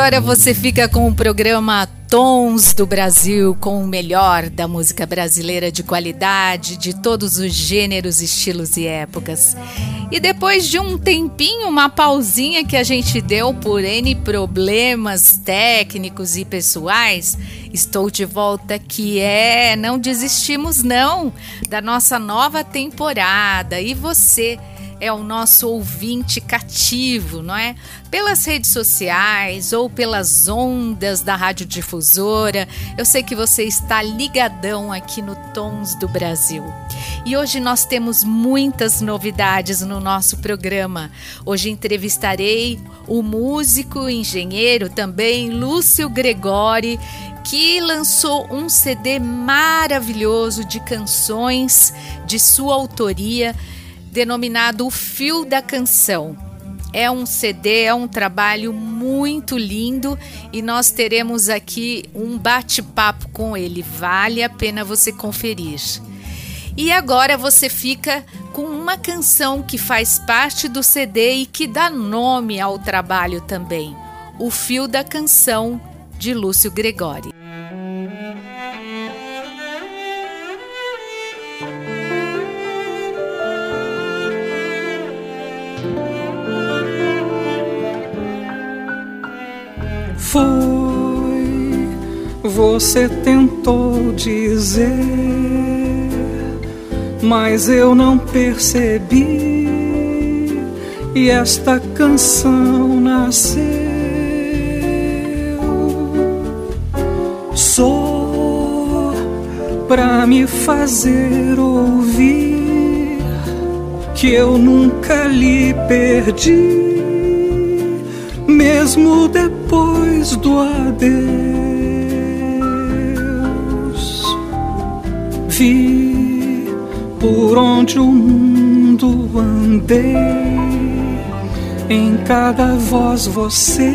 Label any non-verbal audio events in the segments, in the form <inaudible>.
Agora você fica com o programa Tons do Brasil, com o melhor da música brasileira de qualidade, de todos os gêneros, estilos e épocas. E depois de um tempinho, uma pausinha que a gente deu por N problemas técnicos e pessoais, estou de volta que é, não desistimos não da nossa nova temporada. E você é o nosso ouvinte cativo, não é? Pelas redes sociais ou pelas ondas da radiodifusora. Eu sei que você está ligadão aqui no Tons do Brasil. E hoje nós temos muitas novidades no nosso programa. Hoje entrevistarei o músico, engenheiro também, Lúcio Gregori, que lançou um CD maravilhoso de canções de sua autoria denominado O Fio da Canção. É um CD, é um trabalho muito lindo e nós teremos aqui um bate-papo com ele. Vale a pena você conferir. E agora você fica com uma canção que faz parte do CD e que dá nome ao trabalho também: O Fio da Canção, de Lúcio Gregori. Foi, você tentou dizer, mas eu não percebi. E esta canção nasceu só pra me fazer ouvir que eu nunca lhe perdi mesmo depois do adeus. Vi por onde o mundo andei, em cada voz você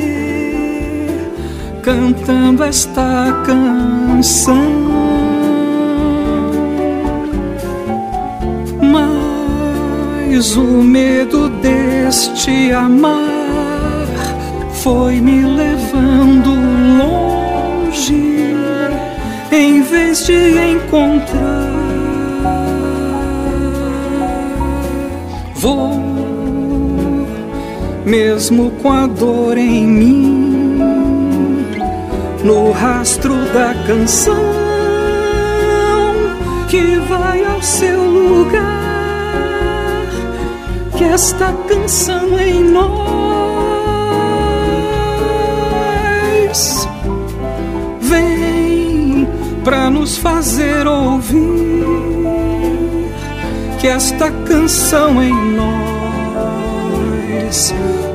cantando esta canção. Mas o medo deste amar foi me levando longe em vez de encontrar. Vou, mesmo com a dor em mim, no rastro da canção que vai ao seu lugar. Que esta canção em nós para nos fazer ouvir que esta canção em nós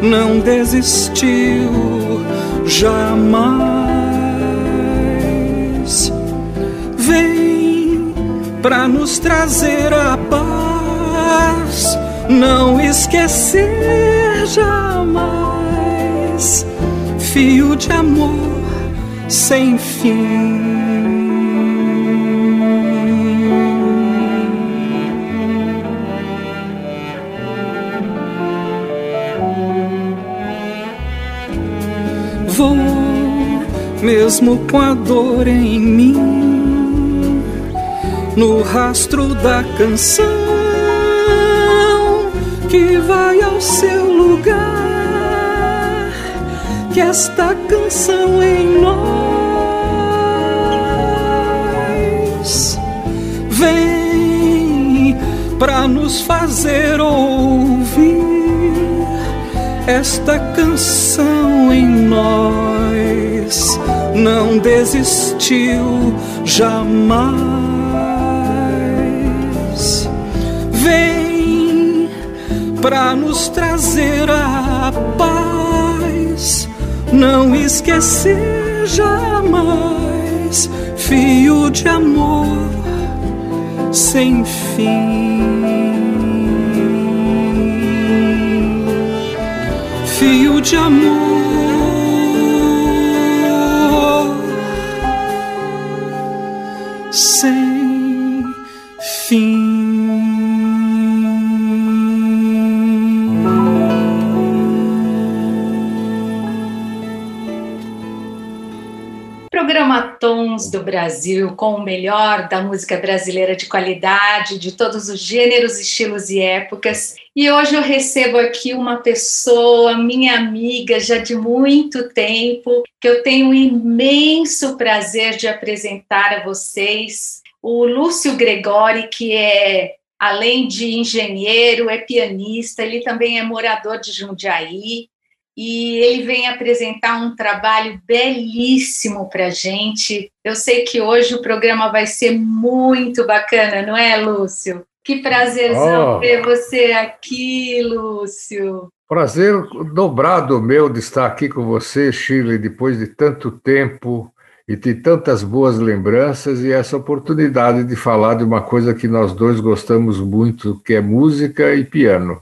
não desistiu jamais. Vem para nos trazer a paz, não esquecer jamais. Fio de amor sem fim. Mesmo com a dor em mim, no rastro da canção que vai ao seu lugar, que esta canção em nós vem para nos fazer ouvir esta canção em nós não desistiu jamais. Vem para nos trazer a paz, não esquecer jamais, fio de amor sem fim. Fio de amor Do Brasil, com o melhor da música brasileira de qualidade, de todos os gêneros, estilos e épocas. E hoje eu recebo aqui uma pessoa, minha amiga já de muito tempo, que eu tenho um imenso prazer de apresentar a vocês, o Lúcio Gregori, que é além de engenheiro, é pianista, ele também é morador de Jundiaí, e ele vem apresentar um trabalho belíssimo para a gente. Eu sei que hoje o programa vai ser muito bacana, não é, Lúcio? Que prazerzão oh. ver você aqui, Lúcio. Prazer dobrado meu de estar aqui com você, Shirley, depois de tanto tempo e de tantas boas lembranças e essa oportunidade de falar de uma coisa que nós dois gostamos muito, que é música e piano.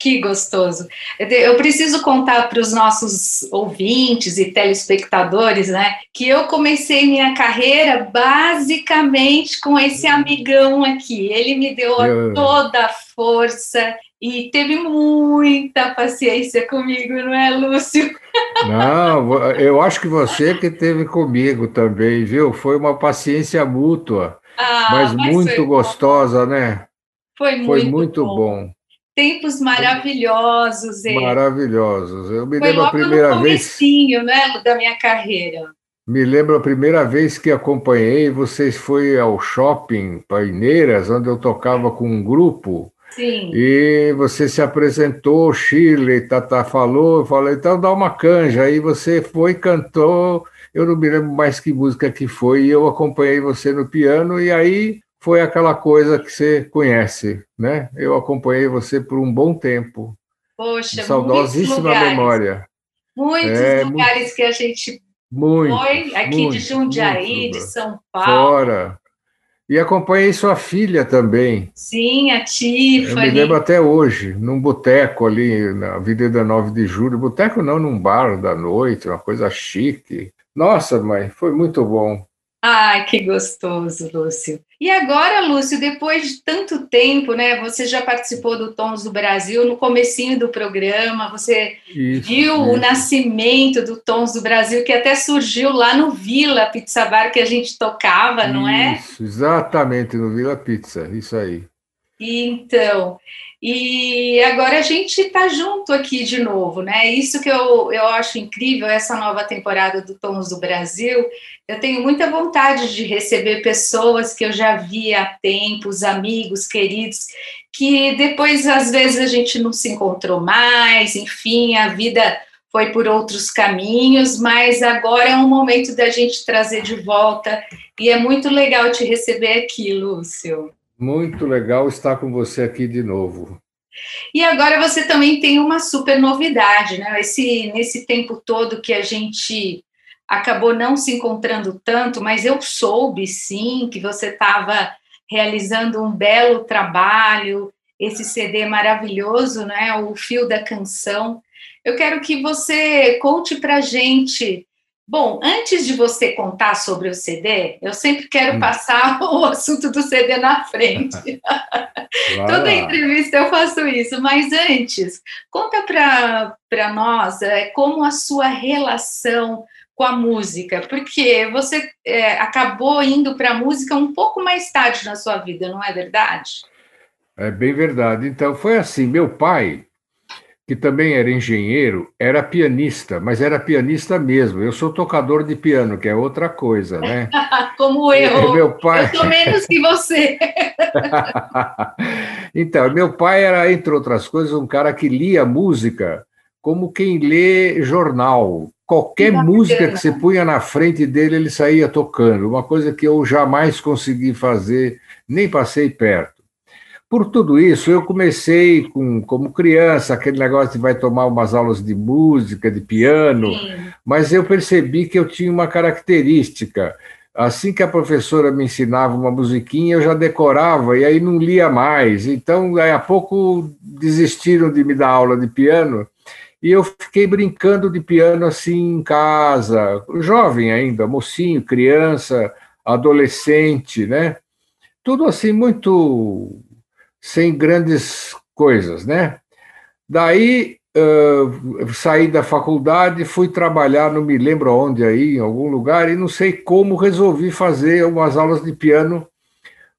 Que gostoso. Eu preciso contar para os nossos ouvintes e telespectadores, né, que eu comecei minha carreira basicamente com esse amigão aqui. Ele me deu toda a força e teve muita paciência comigo, não é, Lúcio? Não, eu acho que você que teve comigo também, viu? Foi uma paciência mútua, ah, mas, mas, muito gostosa, bom. né? Foi muito, foi muito bom. bom. Tempos maravilhosos. Ele. Maravilhosos. Eu me Foi lembro a primeira no vez. né, da minha carreira. Me lembro a primeira vez que acompanhei vocês foi ao shopping Paineiras, onde eu tocava com um grupo. Sim. E você se apresentou, Chile, Tata falou, eu falei, então dá uma canja. Aí você foi, cantou, eu não me lembro mais que música que foi, e eu acompanhei você no piano, e aí foi aquela coisa que você conhece, né? Eu acompanhei você por um bom tempo. Poxa, saudosíssima memória. Muitos é, lugares muito, que a gente muito, foi, aqui muito, de Jundiaí, de São Paulo. Fora. E acompanhei sua filha também. Sim, a Tiffany. Eu me lembro até hoje, num boteco ali na Avenida 9 de Julho. Boteco não, num bar da noite, uma coisa chique. Nossa, mãe, foi muito bom. Ai, que gostoso, Lúcio. E agora, Lúcio, depois de tanto tempo, né? Você já participou do Tons do Brasil no comecinho do programa, você isso, viu isso. o nascimento do Tons do Brasil, que até surgiu lá no Vila Pizza Bar que a gente tocava, não é? Isso, exatamente, no Vila Pizza, isso aí. Então, e agora a gente está junto aqui de novo, né? Isso que eu, eu acho incrível, essa nova temporada do Tons do Brasil. Eu tenho muita vontade de receber pessoas que eu já vi há tempos, amigos, queridos, que depois, às vezes, a gente não se encontrou mais, enfim, a vida foi por outros caminhos, mas agora é um momento da gente trazer de volta, e é muito legal te receber aqui, Lúcio. Muito legal estar com você aqui de novo. E agora você também tem uma super novidade, né? Esse, nesse tempo todo que a gente acabou não se encontrando tanto, mas eu soube sim que você estava realizando um belo trabalho, esse CD maravilhoso, né? O Fio da Canção. Eu quero que você conte para gente Bom, antes de você contar sobre o CD, eu sempre quero hum. passar <laughs> o assunto do CD na frente. <laughs> Toda entrevista eu faço isso, mas antes, conta para nós é, como a sua relação com a música, porque você é, acabou indo para a música um pouco mais tarde na sua vida, não é verdade? É bem verdade. Então, foi assim: meu pai, que também era engenheiro, era pianista, mas era pianista mesmo. Eu sou tocador de piano, que é outra coisa, né? <laughs> Como eu. Meu pai... Eu sou menos que você. <laughs> então, meu pai era, entre outras coisas, um cara que lia música como quem lê jornal. Qualquer música que você punha na frente dele, ele saía tocando. Uma coisa que eu jamais consegui fazer, nem passei perto. Por tudo isso, eu comecei com, como criança, aquele negócio de vai tomar umas aulas de música, de piano, Sim. mas eu percebi que eu tinha uma característica. Assim que a professora me ensinava uma musiquinha, eu já decorava e aí não lia mais. Então, daí a pouco desistiram de me dar aula de piano E eu fiquei brincando de piano assim em casa, jovem ainda, mocinho, criança, adolescente, né? Tudo assim muito sem grandes coisas, né? Daí uh, saí da faculdade, fui trabalhar, não me lembro onde aí, em algum lugar, e não sei como resolvi fazer umas aulas de piano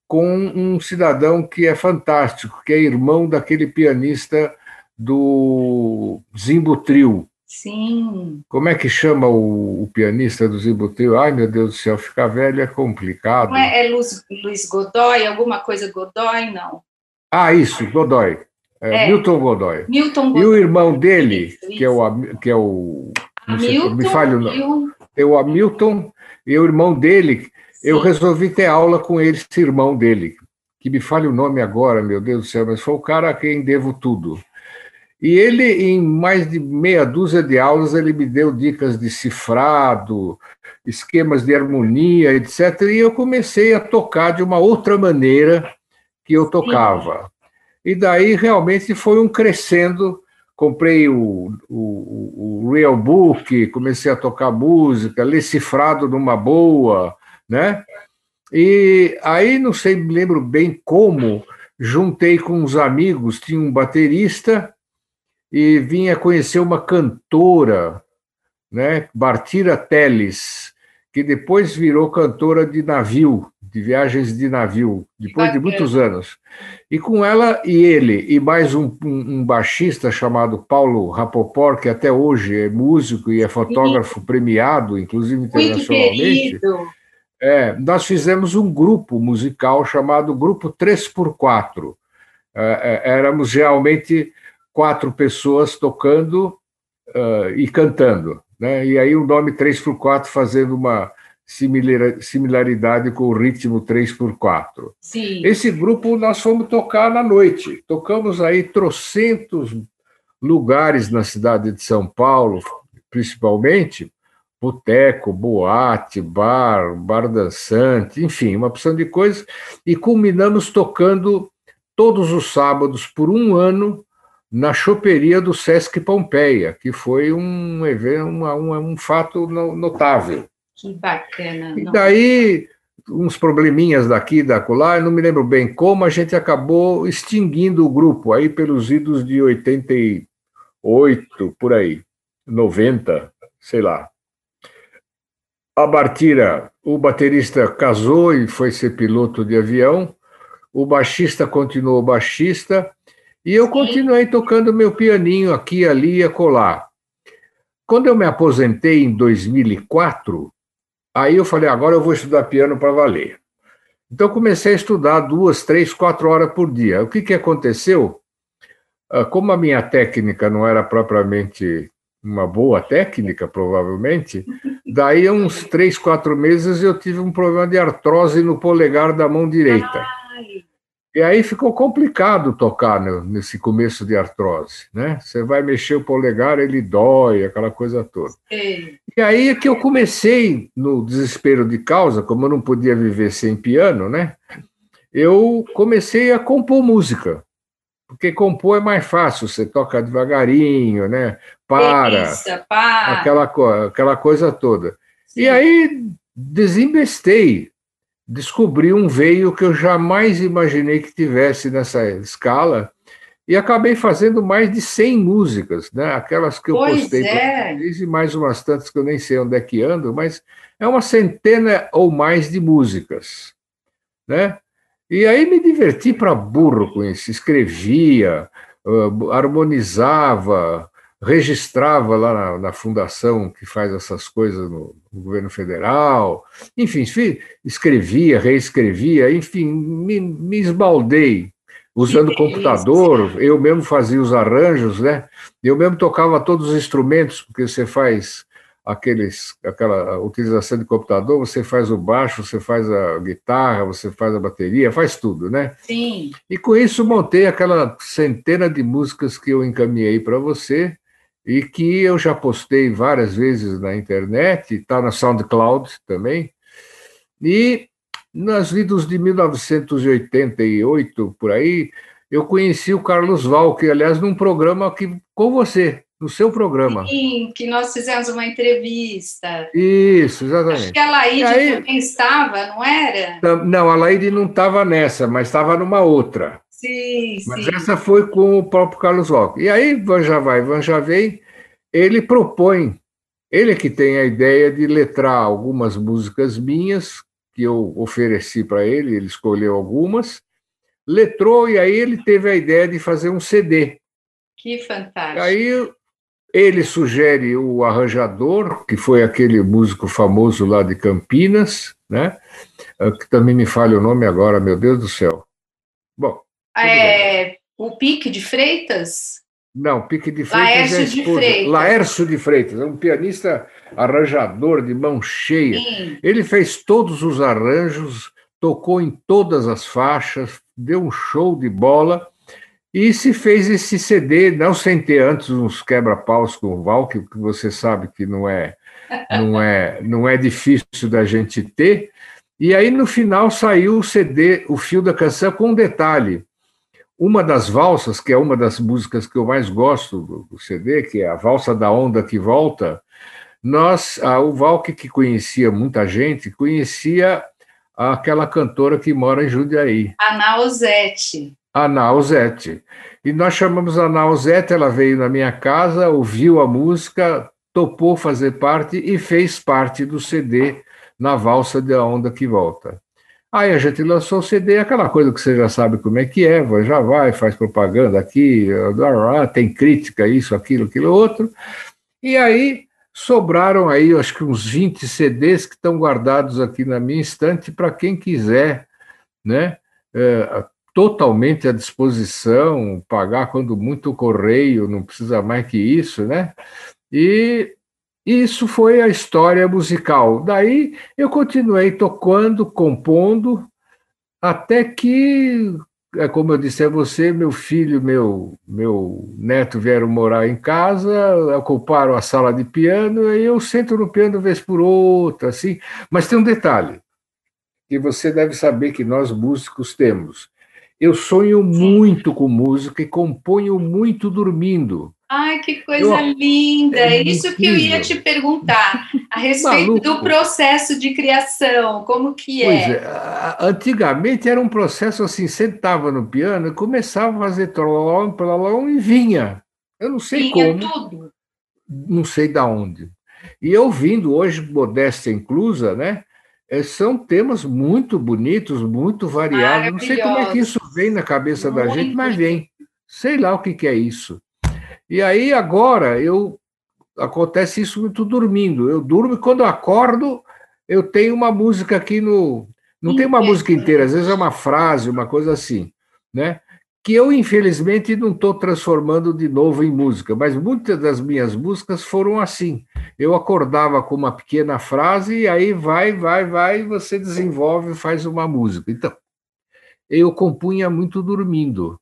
com um cidadão que é fantástico, que é irmão daquele pianista do Zimbo Trio. Sim. Como é que chama o, o pianista do Zimbo Trio? Ai, meu Deus do céu, ficar velho é complicado. Não é, é Luiz, Luiz Godoy, alguma coisa Godoy, não? Ah, isso, Godoy. É, é. Milton Godoy. Milton Godoy. E o irmão dele, isso, isso. que é o. Que é o Hamilton, me falha o É o Hamilton, e o irmão dele, Sim. eu resolvi ter aula com ele, esse irmão dele, que me fale o nome agora, meu Deus do céu, mas foi o cara a quem devo tudo. E ele, em mais de meia dúzia de aulas, ele me deu dicas de cifrado, esquemas de harmonia, etc. E eu comecei a tocar de uma outra maneira que eu tocava. E daí realmente foi um crescendo. Comprei o, o, o Real Book, comecei a tocar música, ler cifrado numa boa, né? E aí, não sei, me lembro bem como, juntei com uns amigos, tinha um baterista e vinha conhecer uma cantora, né, Bartira Teles, que depois virou cantora de navio, de viagens de navio, depois de muitos anos. E com ela e ele, e mais um, um, baixista chamado Paulo Rapoport, que até hoje é músico e é fotógrafo premiado, inclusive internacionalmente. É, nós fizemos um grupo musical chamado Grupo 3x4. É, é, éramos realmente quatro pessoas tocando uh, e cantando. Né? E aí o nome 3x4 fazendo uma similaridade com o ritmo 3x4. Sim. Esse grupo nós fomos tocar na noite. Tocamos aí trocentos lugares na cidade de São Paulo, principalmente, boteco, boate, bar, bar dançante, enfim, uma opção de coisas, e culminamos tocando todos os sábados por um ano na choperia do Sesc Pompeia, que foi um evento, um, um fato notável. Que bacana. E daí, uns probleminhas daqui da acolá, eu não me lembro bem como, a gente acabou extinguindo o grupo, aí pelos idos de 88, por aí, 90, sei lá. A Bartira, o baterista casou e foi ser piloto de avião, o baixista continuou baixista, e eu continuei tocando meu pianinho aqui, ali e acolá. Quando eu me aposentei em 2004, aí eu falei, agora eu vou estudar piano para valer. Então comecei a estudar duas, três, quatro horas por dia. O que, que aconteceu? Ah, como a minha técnica não era propriamente uma boa técnica, provavelmente, <laughs> daí uns três, quatro meses eu tive um problema de artrose no polegar da mão direita. E aí ficou complicado tocar nesse começo de artrose, né? Você vai mexer o polegar, ele dói, aquela coisa toda. Sim. E aí é que eu comecei, no desespero de causa, como eu não podia viver sem piano, né? Eu comecei a compor música. Porque compor é mais fácil, você toca devagarinho, né? Para, para. Aquela, aquela coisa toda. Sim. E aí desembestei descobri um veio que eu jamais imaginei que tivesse nessa escala e acabei fazendo mais de 100 músicas, né? aquelas que eu pois postei é. e mais umas tantas que eu nem sei onde é que ando, mas é uma centena ou mais de músicas. Né? E aí me diverti para burro com isso, escrevia, uh, harmonizava, registrava lá na, na, fundação que faz essas coisas no, no governo federal, enfim, escrevia, reescrevia, enfim, me, me esbaldei usando computador, eu mesmo fazia os arranjos, né? Eu mesmo tocava todos os instrumentos, porque você faz aqueles, aquela utilização de computador, você faz o baixo, você faz a guitarra, você faz a bateria, faz tudo, né? Sim. E com isso montei aquela centena de músicas que eu encaminhei para você, e que eu já postei várias vezes na internet, está na SoundCloud também. E nas vidas de 1988, por aí, eu conheci o Carlos Val, que, aliás, num programa aqui com você, no seu programa. Sim, que nós fizemos uma entrevista. Isso, exatamente. Acho que a Laide aí, também estava, não era? Não, a Laide não estava nessa, mas estava numa outra. Sim, mas sim. essa foi com o próprio Carlos Roque. E aí, Van já vai, Van já vem, ele propõe, ele que tem a ideia de letrar algumas músicas minhas, que eu ofereci para ele, ele escolheu algumas, letrou e aí ele teve a ideia de fazer um CD. Que fantástico. Aí ele sugere o arranjador, que foi aquele músico famoso lá de Campinas, né? Ah, que também me falha o nome agora, meu Deus do céu. Bom. É, o Pique de Freitas? Não, Pique de Freitas é Laércio é de Freitas. Laércio de Freitas, é um pianista arranjador de mão cheia. Sim. Ele fez todos os arranjos, tocou em todas as faixas, deu um show de bola e se fez esse CD, não sem ter antes uns quebra-paus com o Val, que você sabe que não é, <laughs> não é, não é difícil da gente ter. E aí no final saiu o CD, o fio da canção com um detalhe. Uma das valsas, que é uma das músicas que eu mais gosto do CD, que é a Valsa da Onda que Volta, nós, o Valk, que conhecia muita gente, conhecia aquela cantora que mora em Jundiaí. A Nausete. A Nausete. E nós chamamos a Nausete, ela veio na minha casa, ouviu a música, topou fazer parte e fez parte do CD na Valsa da Onda que Volta. Aí a gente lançou o CD, aquela coisa que você já sabe como é que é, já vai, faz propaganda aqui, tem crítica, isso, aquilo, aquilo outro. E aí sobraram aí, acho que uns 20 CDs que estão guardados aqui na minha estante para quem quiser, né? É, totalmente à disposição, pagar quando muito correio, não precisa mais que isso, né? E isso foi a história musical. Daí eu continuei tocando, compondo, até que, é como eu disse a você, meu filho, meu meu neto vieram morar em casa, ocuparam a sala de piano, e eu sento no piano vez por outra, assim. Mas tem um detalhe que você deve saber que nós músicos temos. Eu sonho muito com música e componho muito dormindo. Ai, que coisa eu, linda! É Isso que eu ia te perguntar a respeito Maluco. do processo de criação, como que é? Pois é, antigamente era um processo assim, sentava no piano e começava a fazer trololom, trololom e vinha. Eu não sei vinha como. tudo. Não sei da onde. E eu vindo hoje, modéstia inclusa, né? É, são temas muito bonitos, muito variados. Não sei como é que isso vem na cabeça muito. da gente, mas vem. Sei lá o que, que é isso. E aí agora eu acontece isso muito dormindo. Eu durmo e quando eu acordo, eu tenho uma música aqui no. Não tem uma música inteira, às vezes é uma frase, uma coisa assim, né? Que eu, infelizmente, não estou transformando de novo em música, mas muitas das minhas músicas foram assim. Eu acordava com uma pequena frase e aí vai, vai, vai, você desenvolve e faz uma música. Então, eu compunha muito dormindo.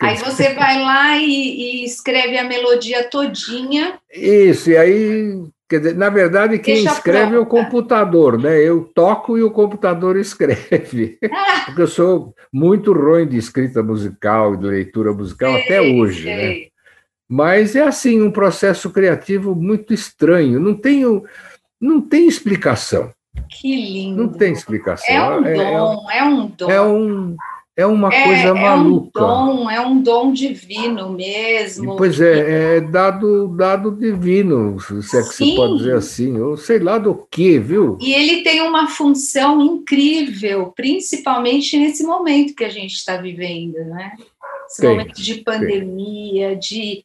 Aí você vai lá e, e, escreve a melodia todinha. Isso, e aí, quer dizer, na verdade, quem Deixa escreve pronta. é o computador, né? Eu toco e o computador <laughs> escreve. Ah. <laughs> Porque eu sou muito ruim de escrita musical, de leitura musical sei, até hoje, né? sei. né? Mas é assim, um processo criativo muito estranho. Não tem, não tem explicação. Que lindo. Não tem explicação. É um é, dom, é, é um dom. É um é uma é, coisa maluca. É um dom, é um dom divino mesmo. Pois é, é dado, dado divino, se é que Sim. se pode dizer assim, ou sei lá do que, viu? E ele tem uma função incrível, principalmente nesse momento que a gente está vivendo, né? Esse tem, momento de pandemia, tem. de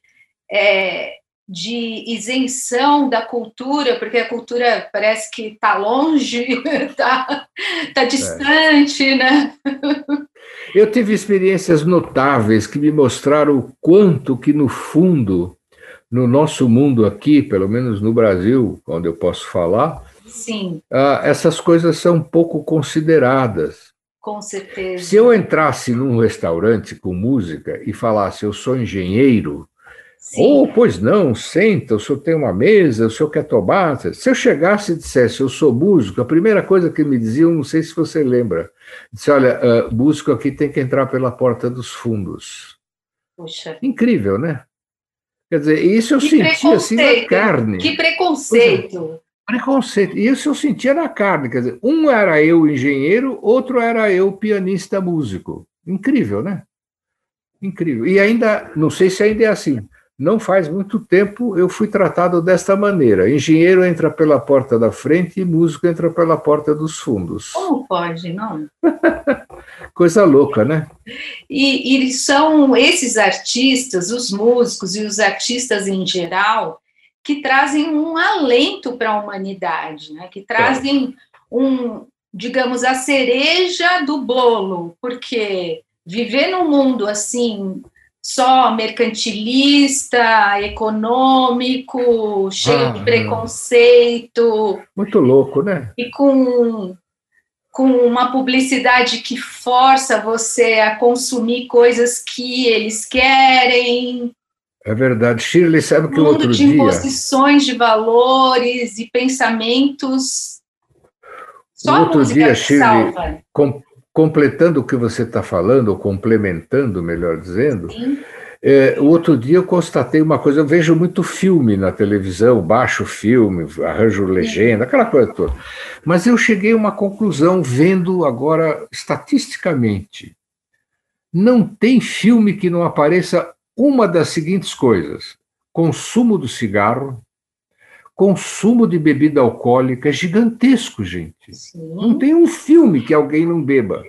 é, de isenção da cultura, porque a cultura parece que está longe, está <laughs> tá distante, é. né? Eu tive experiências notáveis que me mostraram o quanto que, no fundo, no nosso mundo aqui, pelo menos no Brasil, onde eu posso falar, Sim. Uh, essas coisas são pouco consideradas. Com certeza. Se eu entrasse num restaurante com música e falasse eu sou engenheiro, ou, oh, pois não, senta, o senhor tem uma mesa, o senhor quer tomar. Se eu chegasse e dissesse, eu sou músico, a primeira coisa que me diziam, não sei se você lembra, disse, olha, uh, músico aqui tem que entrar pela porta dos fundos. Puxa. Incrível, né? Quer dizer, isso eu que sentia assim na carne. Que preconceito. Preconceito. Isso eu sentia na carne. Quer dizer, um era eu engenheiro, outro era eu pianista músico. Incrível, né? Incrível. E ainda, não sei se ainda é assim, não faz muito tempo eu fui tratado desta maneira. Engenheiro entra pela porta da frente e músico entra pela porta dos fundos. Como pode, não? <laughs> Coisa louca, né? E, e são esses artistas, os músicos e os artistas em geral, que trazem um alento para a humanidade, né? que trazem um, digamos, a cereja do bolo, porque viver num mundo assim só mercantilista, econômico, cheio ah, de preconceito. Muito louco, né? E com, com uma publicidade que força você a consumir coisas que eles querem. É verdade. Shirley, sabe que um outro de imposições de valores e pensamentos. Só o outro dia, Shirley, com, completando o que você está falando, ou complementando, melhor dizendo, é, o outro dia eu constatei uma coisa, eu vejo muito filme na televisão, baixo filme, arranjo legenda, aquela coisa toda. Mas eu cheguei a uma conclusão vendo agora estatisticamente. Não tem filme que não apareça uma das seguintes coisas: consumo do cigarro, consumo de bebida alcoólica é gigantesco, gente. Sim. Não tem um filme que alguém não beba.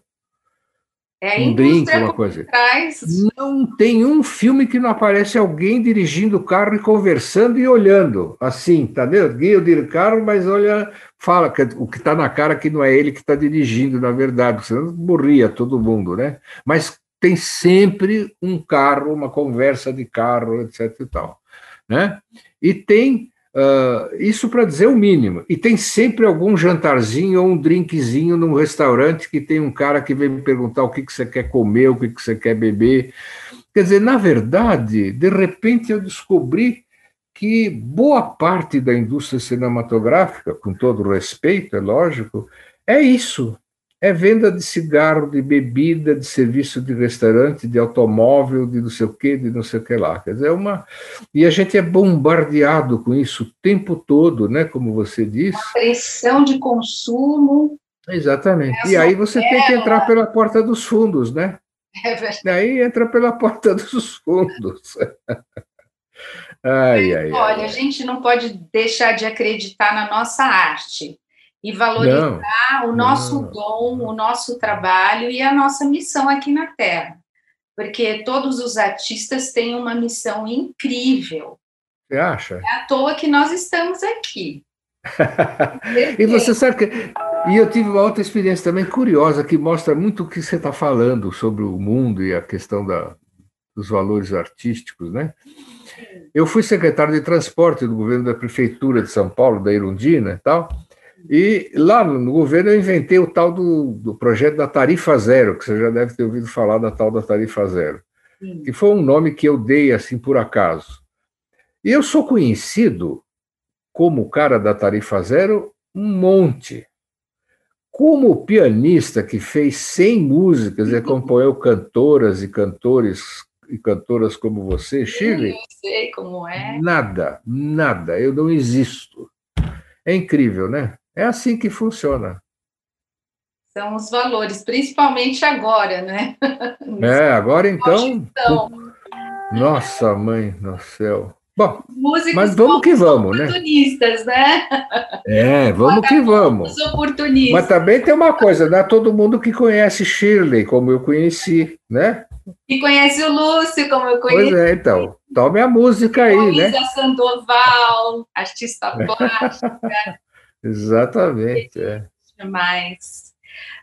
É um drink, uma coisa. Traz... Não tem um filme que não aparece alguém dirigindo o carro e conversando e olhando. Assim, tá vendo? Guia o carro, mas olha, fala que o que está na cara que não é ele que está dirigindo, na verdade, senão morria todo mundo, né? Mas tem sempre um carro, uma conversa de carro, etc e tal, né? E tem Uh, isso para dizer o mínimo. E tem sempre algum jantarzinho ou um drinkzinho num restaurante que tem um cara que vem me perguntar o que, que você quer comer, o que, que você quer beber. Quer dizer, na verdade, de repente eu descobri que boa parte da indústria cinematográfica, com todo respeito, é lógico, é isso é venda de cigarro, de bebida, de serviço de restaurante, de automóvel, de não sei o quê, de não sei o que lá. Quer dizer, é uma. E a gente é bombardeado com isso o tempo todo, né? Como você disse. A pressão de consumo. Exatamente. E aí você tem que entrar pela porta dos fundos, né? É verdade. E aí entra pela porta dos fundos. <laughs> ai, ai, Olha, ai. a gente não pode deixar de acreditar na nossa arte e valorizar não, o nosso não. dom, o nosso trabalho e a nossa missão aqui na Terra. Porque todos os artistas têm uma missão incrível. Você acha? É à toa que nós estamos aqui. <laughs> e você sabe que. E eu tive uma outra experiência também curiosa que mostra muito o que você está falando sobre o mundo e a questão da, dos valores artísticos, né? Eu fui secretário de transporte do governo da prefeitura de São Paulo, da Irundina e tal. E lá no governo eu inventei o tal do, do projeto da tarifa zero, que você já deve ter ouvido falar da tal da tarifa zero, Sim. que foi um nome que eu dei assim por acaso. E eu sou conhecido como o cara da tarifa zero um monte. Como pianista que fez 100 músicas e acompanhou cantoras e cantores e cantoras como você, Chile. Eu sei como é. Nada, nada, eu não existo. É incrível, né? É assim que funciona. São os valores, principalmente agora, né? <laughs> É, agora então. Nossa, mãe do céu. Bom, Músicos mas vamos que vamos, né? Oportunistas, né? É, vamos que vamos. Oportunistas. Mas também tem uma coisa, não é todo mundo que conhece Shirley, como eu conheci, né? E conhece o Lúcio, como eu conheci. Pois é, então. Tome a música aí, Luísa né? Sandoval, artista <laughs> plástica. Exatamente. É. Demais.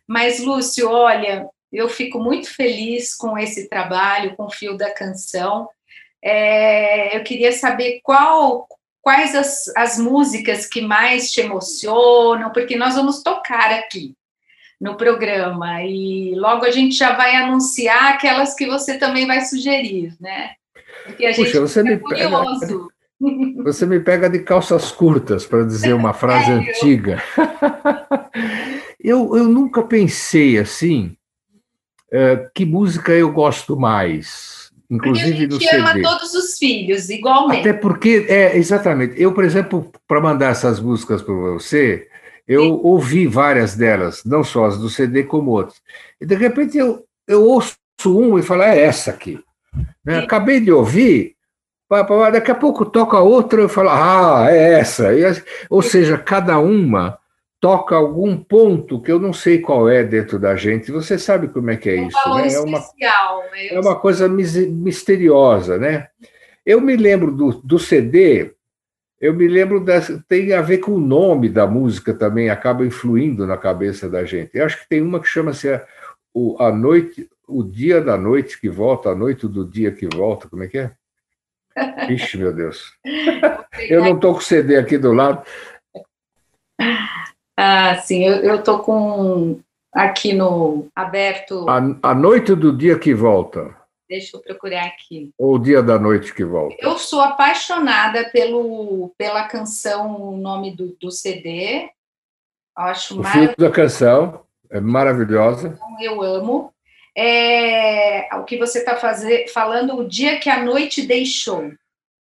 Mas, Lúcio, olha, eu fico muito feliz com esse trabalho, com o fio da canção. É, eu queria saber qual, quais as, as músicas que mais te emocionam, porque nós vamos tocar aqui no programa e logo a gente já vai anunciar aquelas que você também vai sugerir, né? Porque a gente Puxa, você me curioso. Pega, você me pega de calças curtas, para dizer uma frase antiga. eu, eu nunca pensei assim, é, que música eu gosto mais. inclusive porque a gente no CD. ama todos os filhos, igualmente. Até porque, é, exatamente. Eu, por exemplo, para mandar essas músicas para você, eu Sim. ouvi várias delas, não só as do CD, como outras. E, de repente, eu, eu ouço um e falo, é essa aqui. Né? Acabei de ouvir, daqui a pouco toca outra, eu falo, ah, é essa. Ou seja, cada uma toca algum ponto que eu não sei qual é dentro da gente. Você sabe como é que é um isso, né? É uma, né? é uma coisa misteriosa, né? Eu me lembro do, do CD, eu me lembro dessa, tem a ver com o nome da música também, acaba influindo na cabeça da gente. Eu acho que tem uma que chama-se a, o, a noite, o dia da noite que volta, a noite do dia que volta, como é que é? Ixi, meu Deus. Eu não estou com o CD aqui do lado. Ah, sim, eu estou com aqui no aberto. A, a noite do dia que volta. Deixa eu procurar aqui. Ou o dia da noite que volta. Eu sou apaixonada pelo, pela canção, o nome do, do CD. Acho o fio da canção é maravilhosa. Então, eu amo. É, o que você está falando, o dia que a noite deixou.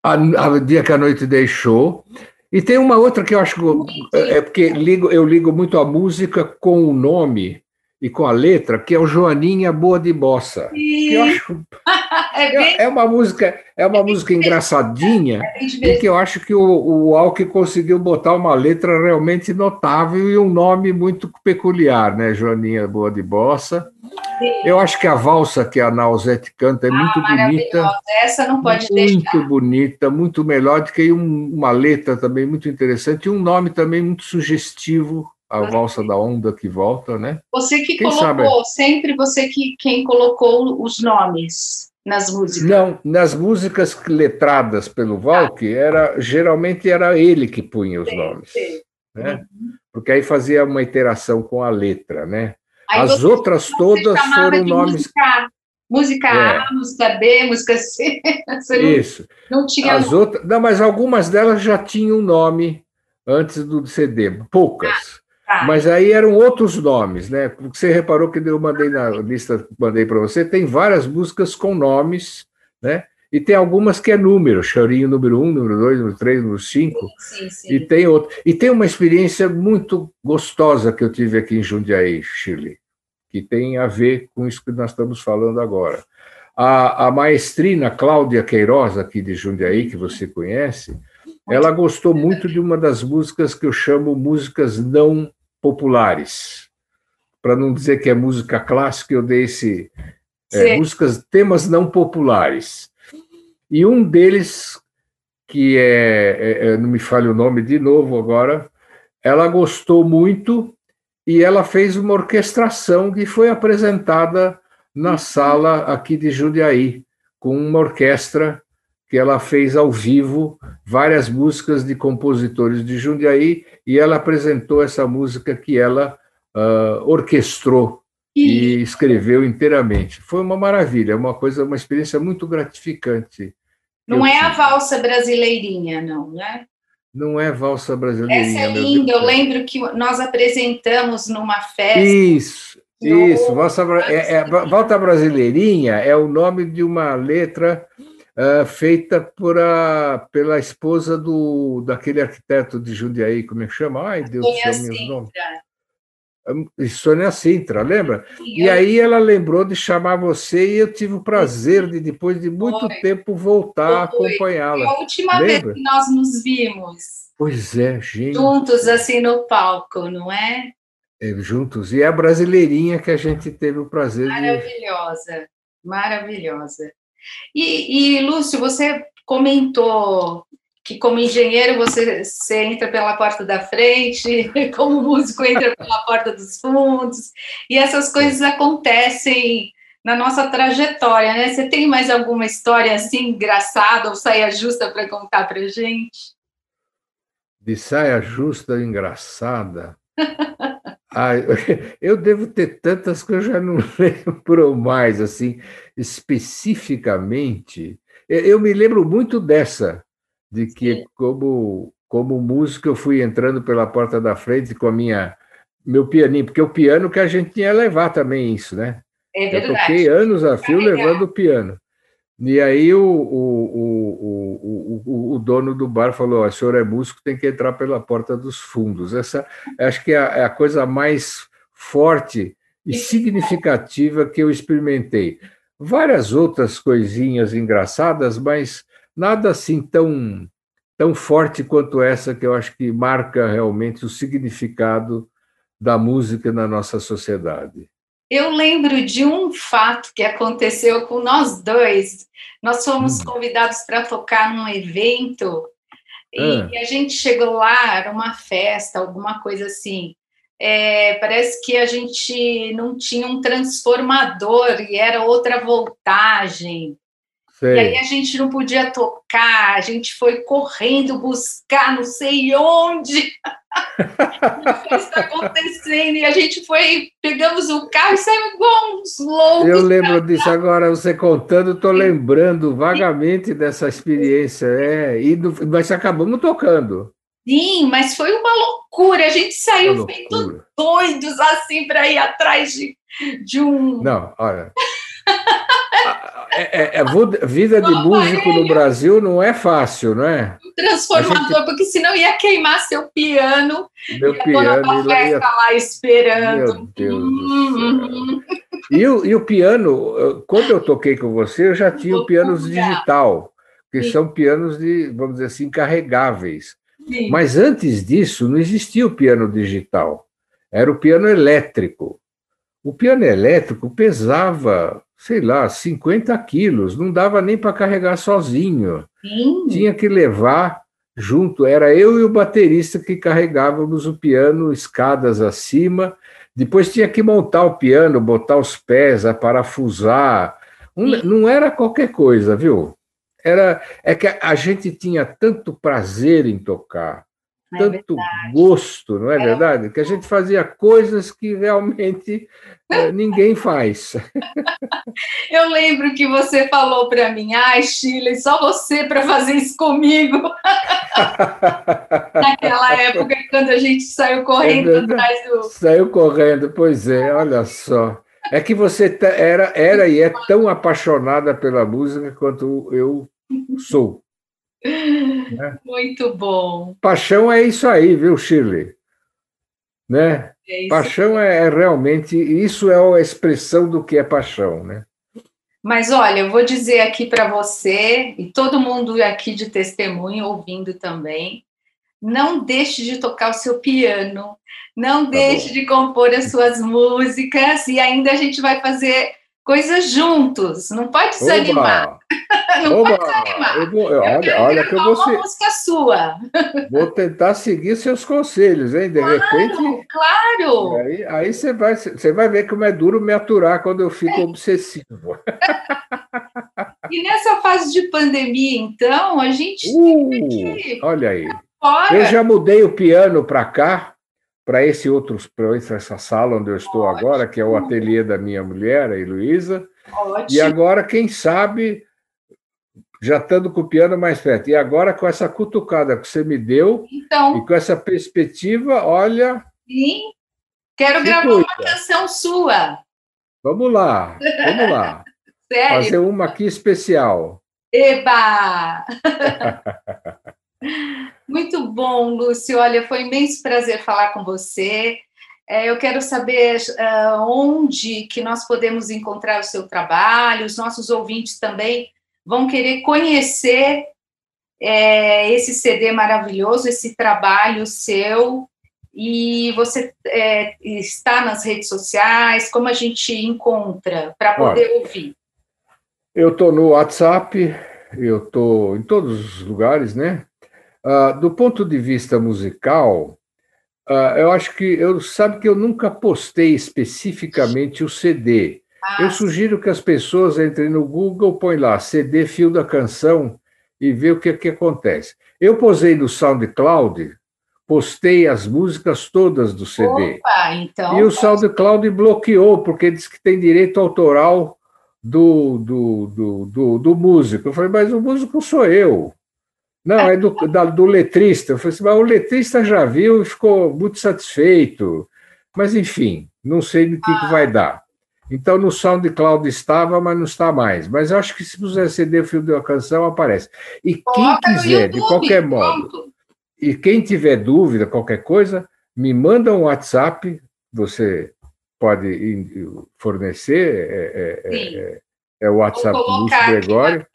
O dia que a noite deixou. E tem uma outra que eu acho é porque ligo, eu ligo muito a música com o nome e com a letra, que é o Joaninha Boa de Bossa. Que acho <laughs> é, bem... é, uma música, é uma é música engraçadinha é e que eu acho que o, o Alck conseguiu botar uma letra realmente notável e um nome muito peculiar, né? Joaninha Boa de Bossa. Sim. Eu acho que a valsa que a Nausete canta é ah, muito bonita. Essa não pode muito deixar. Muito bonita, muito melódica e um, uma letra também muito interessante e um nome também muito sugestivo a valsa da onda que volta, né? Você que quem colocou, sabe? sempre você que quem colocou os nomes nas músicas. Não, nas músicas letradas pelo Valk, era geralmente era ele que punha os sim, nomes, sim. né? Uhum. Porque aí fazia uma interação com a letra, né? Aí As outras todas foram nomes música, música é. A, música B, música C. <laughs> Isso. Não, não tinha As outras, não, mas algumas delas já tinham nome antes do CD, poucas. Ah. Tá. Mas aí eram outros nomes, né? Você reparou que eu mandei na lista, mandei para você, tem várias músicas com nomes, né? E tem algumas que é número, chorinho número um, número dois, número três, número cinco. Sim, sim. E tem outro. E tem uma experiência muito gostosa que eu tive aqui em Jundiaí, Chile, que tem a ver com isso que nós estamos falando agora. A, a maestrina Cláudia Queiroz, aqui de Jundiaí, que você conhece, ela gostou muito de uma das músicas que eu chamo músicas não populares. Para não dizer que é música clássica, eu dei esse. É, músicas, temas não populares. E um deles, que é, é, é, não me fale o nome de novo agora, ela gostou muito e ela fez uma orquestração que foi apresentada na sala aqui de Jundiaí, com uma orquestra que ela fez ao vivo várias músicas de compositores de Jundiaí e ela apresentou essa música que ela uh, orquestrou e escreveu inteiramente. Foi uma maravilha, uma coisa, uma experiência muito gratificante. Não é a valsa brasileirinha, não, né? Não é valsa brasileirinha. Essa é linda, eu lembro que nós apresentamos numa festa. Isso, isso. Valsa, é, é, valsa brasileirinha é o nome de uma letra uh, feita por a, pela esposa do, daquele arquiteto de Jundiaí, como é que chama? Ai, Deus do céu, meus nomes. Sônia Sintra, lembra? Sim, e aí ela lembrou de chamar você e eu tive o prazer de, depois de muito Foi. tempo, voltar Foi. a acompanhá-la. Foi a última lembra? vez que nós nos vimos. Pois é, gente. Juntos, assim, no palco, não é? é juntos. E é a brasileirinha que a gente teve o prazer maravilhosa, de... Maravilhosa, e, e Lúcio, você comentou que como engenheiro você, você, entra pela porta da frente, <laughs> como músico entra pela porta dos fundos, e essas coisas acontecem na nossa trajetória, né? Você tem mais alguma história assim engraçada ou saia justa para contar para gente? De saia justa engraçada? <laughs> Ah, <laughs> eu devo ter tantas que eu já não lembro mais, assim, especificamente. Eu me lembro muito dessa, de que como, como músico eu fui entrando pela porta da frente com a minha meu pianinho, porque o piano que a gente tinha levar também isso, né? É verdade. Eu toquei anos a fio levando o piano. E aí o, o, o, o, dono do bar falou: o senhor é músico, tem que entrar pela porta dos fundos. Essa acho que é a, é a coisa mais forte e significativa que eu experimentei. Várias outras coisinhas engraçadas, mas nada assim tão, tão forte quanto essa que eu acho que marca realmente o significado da música na nossa sociedade. Eu lembro de um fato que aconteceu com nós dois. Nós fomos hum. convidados para tocar num evento e ah. a gente chegou lá, era uma festa, alguma coisa assim. É, parece que a gente não tinha um transformador e era outra voltagem. Sei. E aí a gente não podia tocar, a gente foi correndo buscar não sei onde. o que está acontecendo? E a gente foi, pegamos o carro e saímos igual uns loucos. Eu lembro disso agora, você contando, estou lembrando vagamente dessa experiência. É, e nós acabamos tocando. Sim, mas foi uma loucura. A gente saiu feito doidos assim para ir atrás de, de um. Não, olha. É, é, é, vida de músico no Brasil não é fácil, não é? Transformador, gente... porque senão ia queimar seu piano. Meu e piano. A ia... lá esperando. Meu Deus uhum. e, o, e o piano, quando eu toquei com você, eu já tinha o pianos digital, que Sim. são pianos de, vamos dizer assim, carregáveis. Sim. Mas antes disso, não existia o piano digital. Era o piano elétrico. O piano elétrico pesava sei lá, 50 quilos, não dava nem para carregar sozinho. Sim. Tinha que levar junto, era eu e o baterista que carregávamos o piano escadas acima. Depois tinha que montar o piano, botar os pés, a parafusar. Um, não era qualquer coisa, viu? Era é que a gente tinha tanto prazer em tocar, é tanto gosto, não é, é, verdade? Que a gente fazia coisas que realmente é, <laughs> ninguém faz. Eu lembro que você falou para mim, ai, Chile, só você para fazer isso comigo. <laughs> Naquela época, quando a gente saiu correndo é atrás do. Saiu correndo, pois é, olha só. É que você era, era e é tão apaixonada pela música quanto eu sou. Né? Muito bom. Paixão é isso aí, viu, Shirley? Né? É paixão é, é realmente isso é a expressão do que é paixão, né? Mas olha, eu vou dizer aqui para você e todo mundo aqui de testemunho ouvindo também, não deixe de tocar o seu piano, não tá deixe bom. de compor as suas músicas e ainda a gente vai fazer coisas juntos. Não pode desanimar. <laughs> Não Oba! pode desanimar. Eu vou, eu olha, quero olha que eu vou uma música sua. Vou tentar seguir seus conselhos, hein? De claro, repente. Claro! Aí, aí você, vai, você vai ver como é duro me aturar quando eu fico é. obsessivo. <laughs> E nessa fase de pandemia, então, a gente. Uh, que... Olha aí. Fora. Eu já mudei o piano para cá, para esse outro, para essa sala onde eu estou Ótimo. agora, que é o ateliê da minha mulher, a Heloísa. E agora, quem sabe, já estando com o piano mais perto. E agora, com essa cutucada que você me deu, então, e com essa perspectiva, olha. Sim, quero gravar cuida. uma canção sua. Vamos lá, vamos lá. <laughs> Sério? Fazer uma aqui especial. Eba! <laughs> Muito bom, Lúcio. Olha, foi um imenso prazer falar com você. É, eu quero saber uh, onde que nós podemos encontrar o seu trabalho, os nossos ouvintes também vão querer conhecer é, esse CD maravilhoso, esse trabalho seu, e você é, está nas redes sociais, como a gente encontra para poder Olha, ouvir? Eu estou no WhatsApp, eu estou em todos os lugares, né? Uh, do ponto de vista musical, uh, eu acho que eu sabe que eu nunca postei especificamente o CD. Ah, eu sugiro que as pessoas entrem no Google, põem lá CD fio da canção e vê o que, que acontece. Eu posei no SoundCloud, postei as músicas todas do CD. Opa, então, e o SoundCloud bloqueou, porque diz que tem direito autoral do, do, do, do, do músico. Eu falei, mas o músico sou eu. Não, é do, da, do letrista. Eu falei assim, mas o letrista já viu e ficou muito satisfeito. Mas, enfim, não sei do que, que vai dar. Então no SoundCloud estava, mas não está mais. Mas eu acho que se puser CD Fio de uma Canção, aparece. E quem quiser, de qualquer modo, e quem tiver dúvida, qualquer coisa, me manda um WhatsApp, você pode fornecer, é, é, é, o WhatsApp do Lúcio Gregório,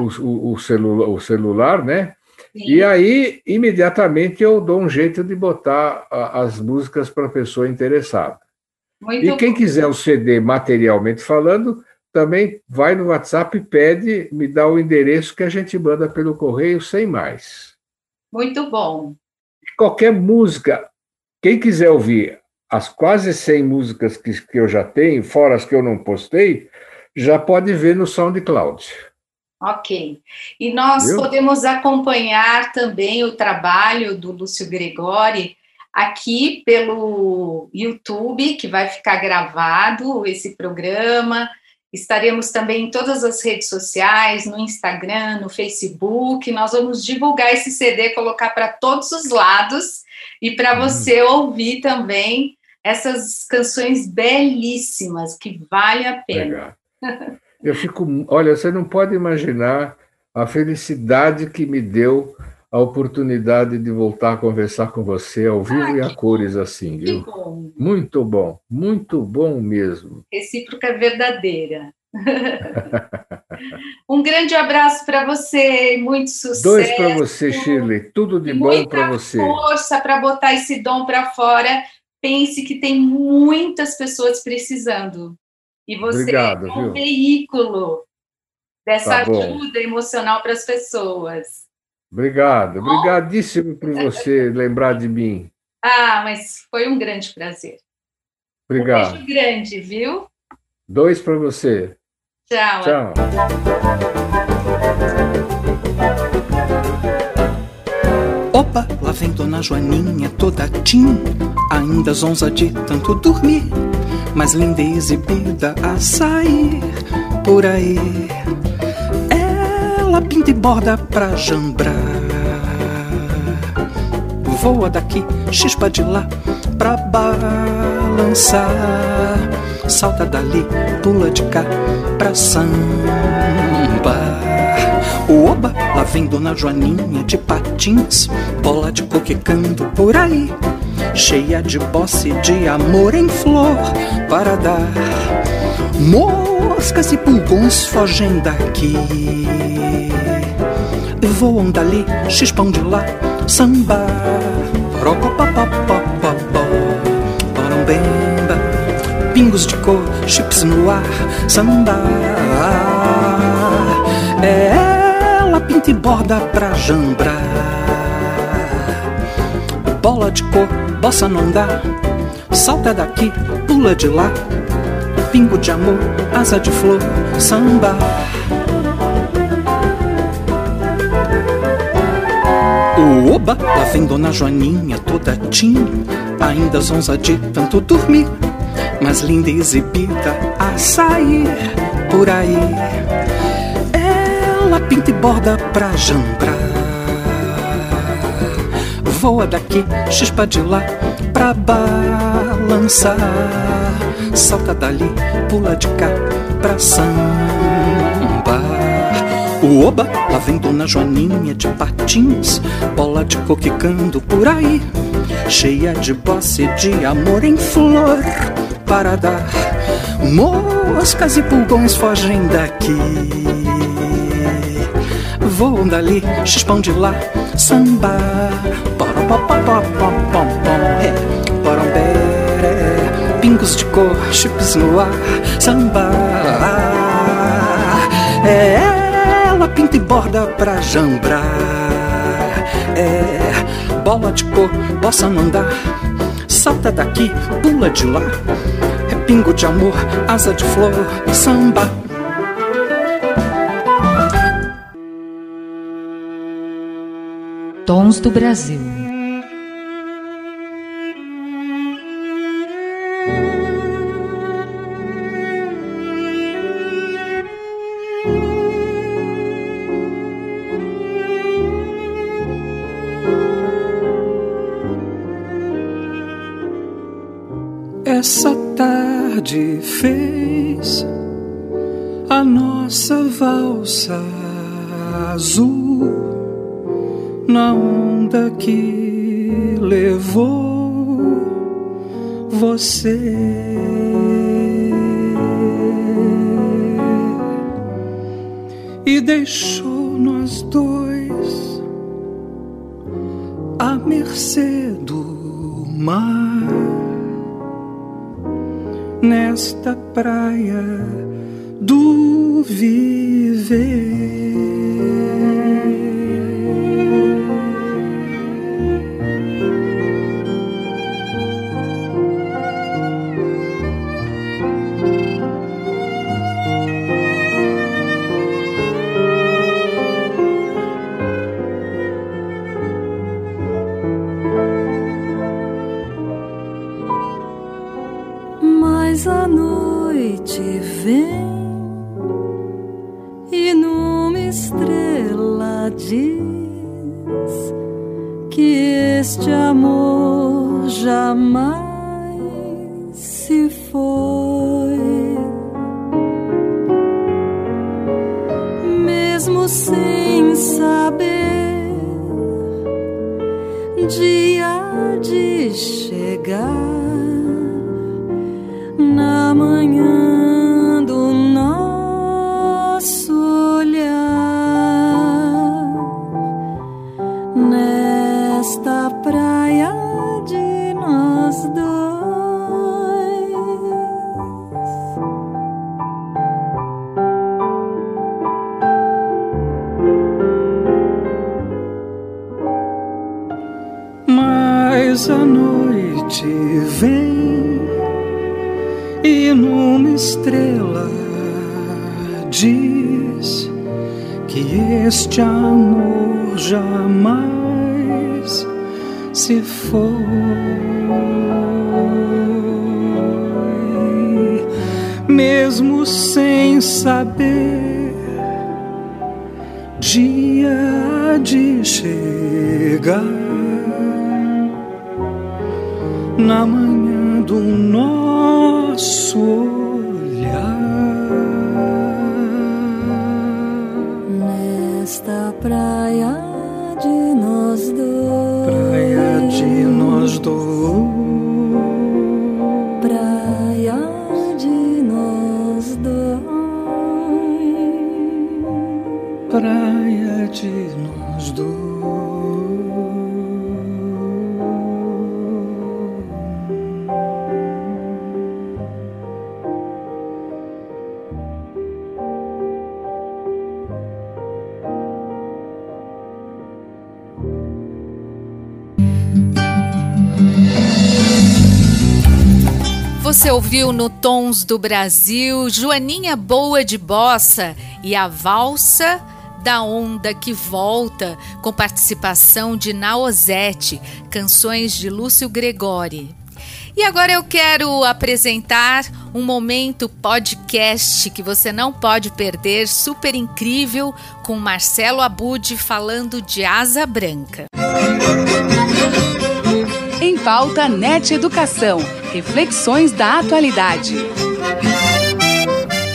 o, o, o, celula, o celular, né? Sim. E aí, imediatamente, eu dou um jeito de botar as músicas para a pessoa interessada. Muito e quem bom. quiser o CD materialmente falando, também vai no WhatsApp e pede, me dá o endereço que a gente manda pelo correio sem mais. Muito bom. Qualquer música, quem quiser ouvir as quase 100 músicas que, que eu já tenho, fora as que eu não postei, já pode ver no SoundCloud. Ok. E nós Viu? podemos acompanhar também o trabalho do Lúcio Gregori aqui pelo YouTube, que vai ficar gravado esse programa. Estaremos também em todas as redes sociais, no Instagram, no Facebook. Nós vamos divulgar esse CD, colocar para todos os lados e para hum. você ouvir também essas canções belíssimas que vale a pena. Eu fico, olha, você não pode imaginar a felicidade que me deu a oportunidade de voltar a conversar com você ao vivo ah, e a cores assim, viu? Bom. Muito bom, muito bom mesmo. Recíproca verdadeira. <laughs> um grande abraço para você, muito sucesso. Dois para você, Shirley. Tudo de bom para você. Força para botar esse dom para fora. Pense que tem muitas pessoas precisando. E você Obrigado, é um viu? veículo dessa tá ajuda emocional para as pessoas. Obrigado, obrigadíssimo por <laughs> você lembrar de mim. Ah, mas foi um grande prazer. Obrigado. Um beijo grande, viu? Dois para você. Tchau. Tchau. Vem Dona Joaninha toda tim, ainda zonza de tanto dormir mais linda e exibida a sair por aí. Ela pinta e borda pra jambrar. Voa daqui, chispa de lá pra balançar. Salta dali, pula de cá pra samba. Vem Dona Joaninha de patins, bola de coquecando por aí cheia de posse de amor em flor para dar. Moscas e pulgões fogem daqui, voam dali, chispão de lá, samba, rocopapapapapó, bemba, pingos de cor, chips no ar, samba. É pinta e borda pra jambrar, bola de cor bossa não dá. Salta daqui, pula de lá. Pingo de amor, asa de flor, samba. O oba, lá vem Dona Joaninha toda tim, ainda zonza de tanto dormir, mas linda e exibida a sair por aí. Ela pinta e borda pra jambrar voa daqui, chispa de lá pra balançar. Salta dali, pula de cá pra samba. O oba, lá vem Dona Joaninha de patins, bola de coquicando por aí, cheia de bosse de amor em flor para dar. Moscas e pulgões fogem daqui, voam dali, chispão de lá, samba é, pingos de cor, chips no ar, samba. É, ela pinta e borda pra jambrar. É, bola de cor, bossa mandar. Salta daqui, pula de lá. É pingo de amor, asa de flor, samba. Tons do Brasil. Essa tarde fez a nossa valsa azul na onda que levou você. E deixou nós dois à mercê do mar nesta praia do viver. mesmo sem saber, dia de chegar na manhã. este amor jamais se foi, mesmo sem saber, dia de chegar na manhã do nosso. Você ouviu no Tons do Brasil Joaninha Boa de Bossa e a Valsa da Onda que Volta, com participação de Naozete, canções de Lúcio Gregori. E agora eu quero apresentar um momento podcast que você não pode perder, super incrível, com Marcelo Abud falando de Asa Branca. Em pauta NET Educação Reflexões da atualidade.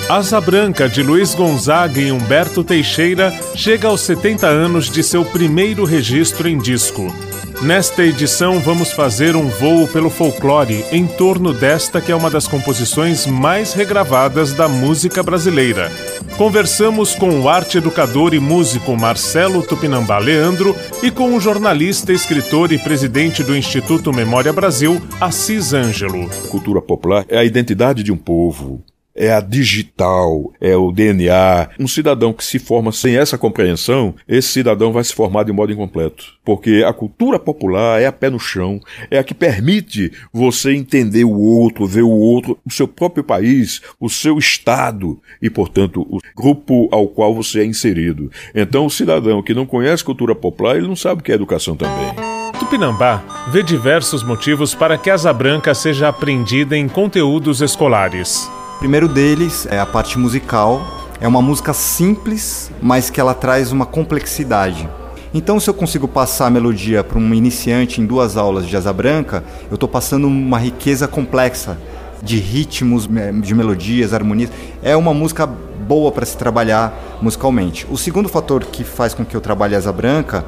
Asa Branca, de Luiz Gonzaga e Humberto Teixeira, chega aos 70 anos de seu primeiro registro em disco. Nesta edição, vamos fazer um voo pelo folclore em torno desta que é uma das composições mais regravadas da música brasileira. Conversamos com o arte educador e músico Marcelo Tupinambá Leandro e com o jornalista, escritor e presidente do Instituto Memória Brasil, Assis Ângelo. Cultura popular é a identidade de um povo é a digital, é o DNA. Um cidadão que se forma sem essa compreensão, esse cidadão vai se formar de modo incompleto. Porque a cultura popular é a pé no chão, é a que permite você entender o outro, ver o outro, o seu próprio país, o seu estado e, portanto, o grupo ao qual você é inserido. Então, o cidadão que não conhece cultura popular, ele não sabe o que é educação também. Tupinambá vê diversos motivos para que a asa branca seja aprendida em conteúdos escolares. O primeiro deles é a parte musical. É uma música simples, mas que ela traz uma complexidade. Então, se eu consigo passar a melodia para um iniciante em duas aulas de asa branca, eu estou passando uma riqueza complexa de ritmos, de melodias, harmonias. É uma música boa para se trabalhar musicalmente. O segundo fator que faz com que eu trabalhe Asa Branca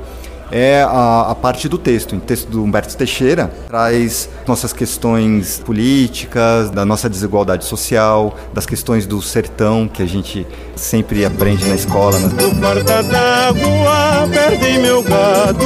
é a, a, parte do texto. O texto do Humberto Teixeira traz nossas questões políticas, da nossa desigualdade social, das questões do sertão que a gente sempre aprende na escola. Né? No porta d'água perdi meu gado,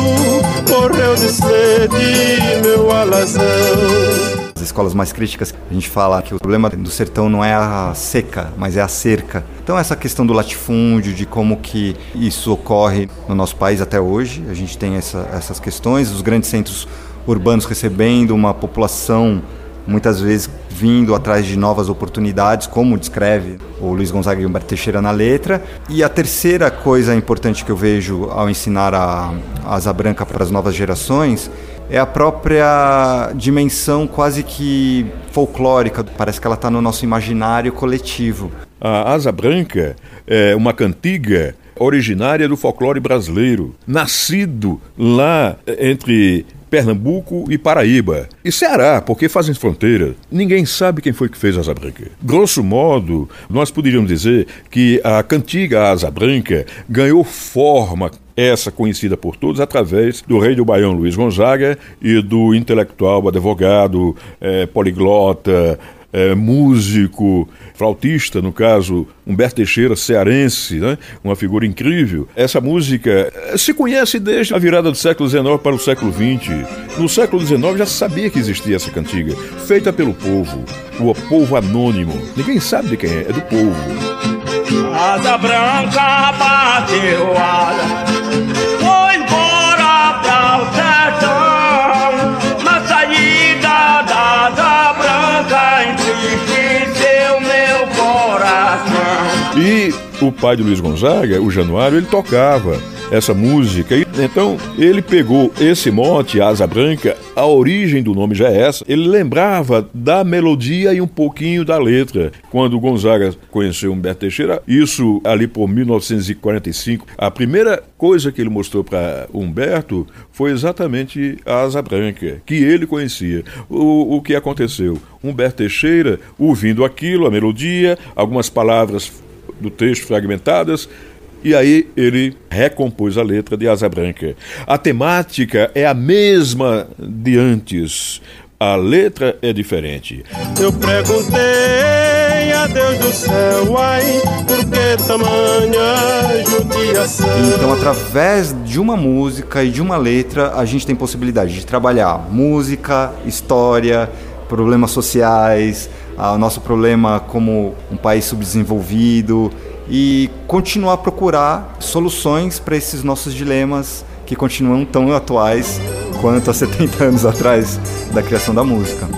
correu de sede meu alazão. As escolas mais críticas, a gente fala que o problema do sertão não é a seca, mas é a cerca. Então essa questão do latifúndio, de como que isso ocorre no nosso país até hoje, a gente tem essa, essas questões, os grandes centros urbanos recebendo uma população muitas vezes vindo atrás de novas oportunidades, como descreve o Luiz Gonzaga e Humberto Teixeira na letra. E a terceira coisa importante que eu vejo ao ensinar a, a Asa Branca para as novas gerações é a própria dimensão quase que folclórica. Parece que ela está no nosso imaginário coletivo. A Asa Branca é uma cantiga originária do folclore brasileiro, nascido lá entre Pernambuco e Paraíba. E Ceará, porque fazem fronteira. Ninguém sabe quem foi que fez a Asa Branca. Grosso modo, nós poderíamos dizer que a cantiga Asa Branca ganhou forma essa conhecida por todos através do rei do Baião Luiz Gonzaga e do intelectual, advogado, é, poliglota, é, músico, flautista, no caso, Humberto Teixeira, cearense, né? uma figura incrível. Essa música eh, se conhece desde a virada do século XIX para o século XX. No século XIX já se sabia que existia essa cantiga, feita pelo povo, o povo anônimo. Ninguém sabe de quem é, é do povo. Asa branca bateu o pai de Luiz Gonzaga, o Januário, ele tocava essa música. E, então ele pegou esse mote, Asa Branca, a origem do nome já é essa. Ele lembrava da melodia e um pouquinho da letra. Quando Gonzaga conheceu Humberto Teixeira, isso ali por 1945, a primeira coisa que ele mostrou para Humberto foi exatamente a Asa Branca, que ele conhecia. O, o que aconteceu? Humberto Teixeira, ouvindo aquilo, a melodia, algumas palavras do texto fragmentadas, e aí ele recompôs a letra de Asa Branca. A temática é a mesma de antes. A letra é diferente. Eu perguntei a Deus do céu, ai, por que tamanha judiação? Então, através de uma música e de uma letra, a gente tem possibilidade de trabalhar música, história, problemas sociais, o nosso problema como um país subdesenvolvido e continuar a procurar soluções para esses nossos dilemas que continuam tão atuais quanto há 70 <laughs> anos atrás da criação da música.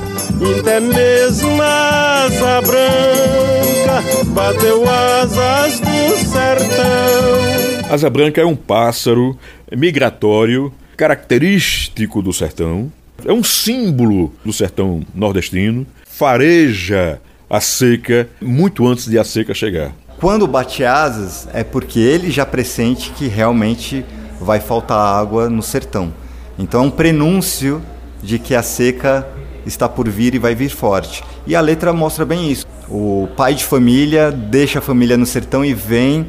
Até mesmo a asa branca bateu asas do sertão. Asa branca é um pássaro migratório característico do sertão. É um símbolo do sertão nordestino. Fareja a seca muito antes de a seca chegar. Quando bate asas é porque ele já pressente que realmente vai faltar água no sertão. Então é um prenúncio de que a seca está por vir e vai vir forte. E a letra mostra bem isso. O pai de família deixa a família no sertão e vem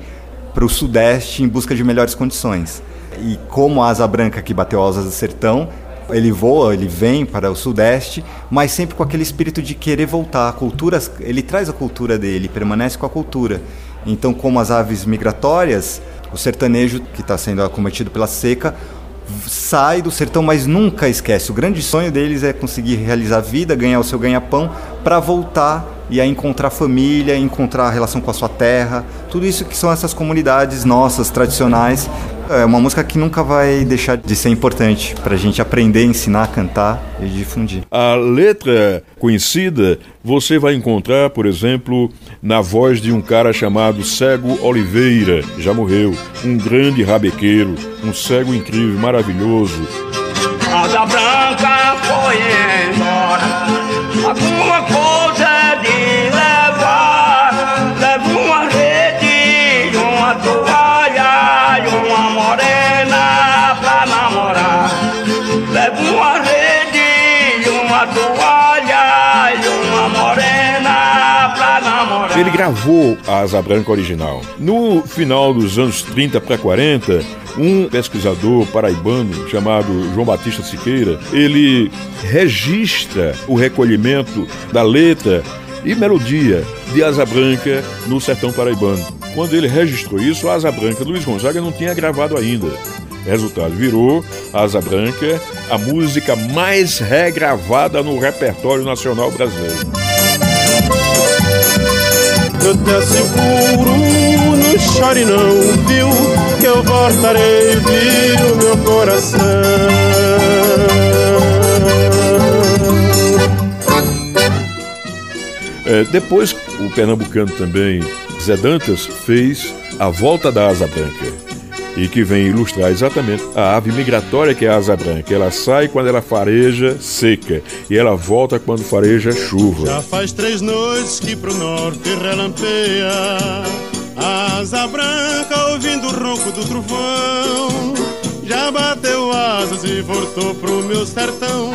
para o sudeste em busca de melhores condições. E como a asa branca que bateu asas do sertão, ele voa, ele vem para o sudeste, mas sempre com aquele espírito de querer voltar. A cultura, ele traz a cultura dele, permanece com a cultura. Então, como as aves migratórias, o sertanejo que está sendo acometido pela seca sai do sertão, mas nunca esquece. O grande sonho deles é conseguir realizar a vida, ganhar o seu ganha-pão, para voltar e a encontrar família, encontrar a relação com a sua terra. Tudo isso que são essas comunidades nossas, tradicionais, é uma música que nunca vai deixar de ser importante para a gente aprender, ensinar, cantar e difundir. A letra conhecida você vai encontrar, por exemplo, na voz de um cara chamado Cego Oliveira, já morreu, um grande rabequeiro, um cego incrível, maravilhoso. Asa branca foi embora, coisa gravou a Asa Branca original. No final dos anos 30 para 40, um pesquisador paraibano chamado João Batista Siqueira, ele registra o recolhimento da letra e melodia de Asa Branca no sertão paraibano. Quando ele registrou isso, a Asa Branca Luiz Gonzaga não tinha gravado ainda. Resultado, virou Asa Branca a música mais regravada no repertório nacional brasileiro. Eu te asseguro, não chore não, viu? Que eu voltarei, viu, meu coração. É, depois, o pernambucano também, Zé Dantas, fez A Volta da Asa Branca e que vem ilustrar exatamente a ave migratória que é a asa branca. Ela sai quando ela fareja seca e ela volta quando fareja chuva. Já faz três noites que pro norte relampeia a asa branca ouvindo o ronco do trovão. Já asas e voltou pro meu sertão.